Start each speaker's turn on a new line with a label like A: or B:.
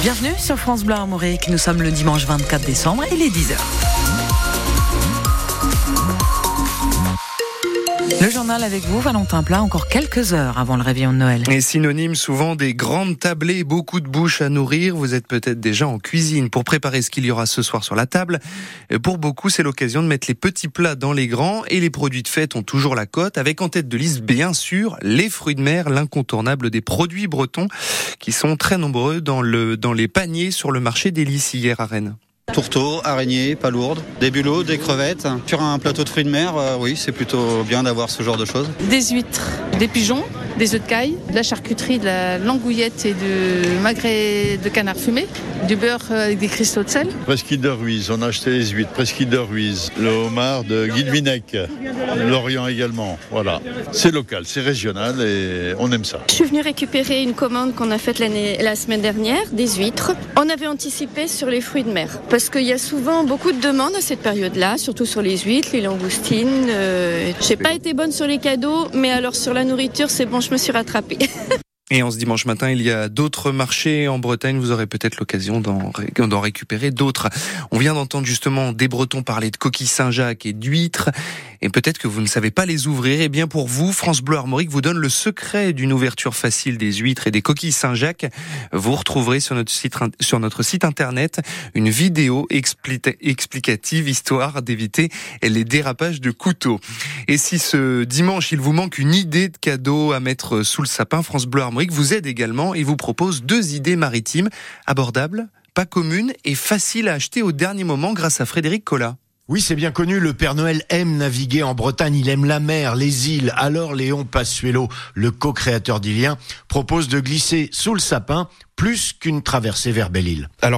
A: Bienvenue sur France Bleu Armorique. Nous sommes le dimanche 24 décembre il est 10h. Le journal avec vous, Valentin Plat, encore quelques heures avant le réveillon de Noël.
B: Et synonyme souvent des grandes tablées, beaucoup de bouches à nourrir. Vous êtes peut-être déjà en cuisine pour préparer ce qu'il y aura ce soir sur la table. Pour beaucoup, c'est l'occasion de mettre les petits plats dans les grands et les produits de fête ont toujours la cote, avec en tête de liste, bien sûr, les fruits de mer, l'incontournable des produits bretons qui sont très nombreux dans, le, dans les paniers sur le marché des hier à Rennes.
C: Tourteaux, araignées, palourdes, des bulots, des crevettes. Sur un plateau de fruits de mer, euh, oui, c'est plutôt bien d'avoir ce genre de choses.
D: Des huîtres, des pigeons, des œufs de caille, de la charcuterie, de la langouillette et de magret de canard fumé, du beurre avec des cristaux de sel.
E: Presqu'île de Ruiz, on a acheté les huîtres, Presqu'île de Ruiz, le homard de Guilvinec, l'Orient également. Voilà. C'est local, c'est régional et on aime ça.
F: Je suis venu récupérer une commande qu'on a faite la semaine dernière, des huîtres. On avait anticipé sur les fruits de mer parce qu'il y a souvent beaucoup de demandes à cette période-là, surtout sur les huîtres, les langoustines. Euh, J'ai pas été bonne sur les cadeaux, mais alors sur la nourriture, c'est bon, je me suis rattrapée.
B: Et en ce dimanche matin, il y a d'autres marchés en Bretagne. Vous aurez peut-être l'occasion d'en récupérer d'autres. On vient d'entendre justement des Bretons parler de coquilles Saint-Jacques et d'huîtres. Et peut-être que vous ne savez pas les ouvrir. Eh bien, pour vous, France Bleu Armorique vous donne le secret d'une ouverture facile des huîtres et des coquilles Saint-Jacques. Vous retrouverez sur notre site, sur notre site internet une vidéo explicative histoire d'éviter les dérapages de couteaux. Et si ce dimanche, il vous manque une idée de cadeau à mettre sous le sapin, France Bleu Armorique vous aide également et vous propose deux idées maritimes abordables, pas communes et faciles à acheter au dernier moment grâce à Frédéric Collat.
G: Oui, c'est bien connu, le Père Noël aime naviguer en Bretagne, il aime la mer, les îles. Alors Léon Passuelo, le co-créateur d'Ilien, propose de glisser sous le sapin plus qu'une traversée vers Belle-Île.
B: Alors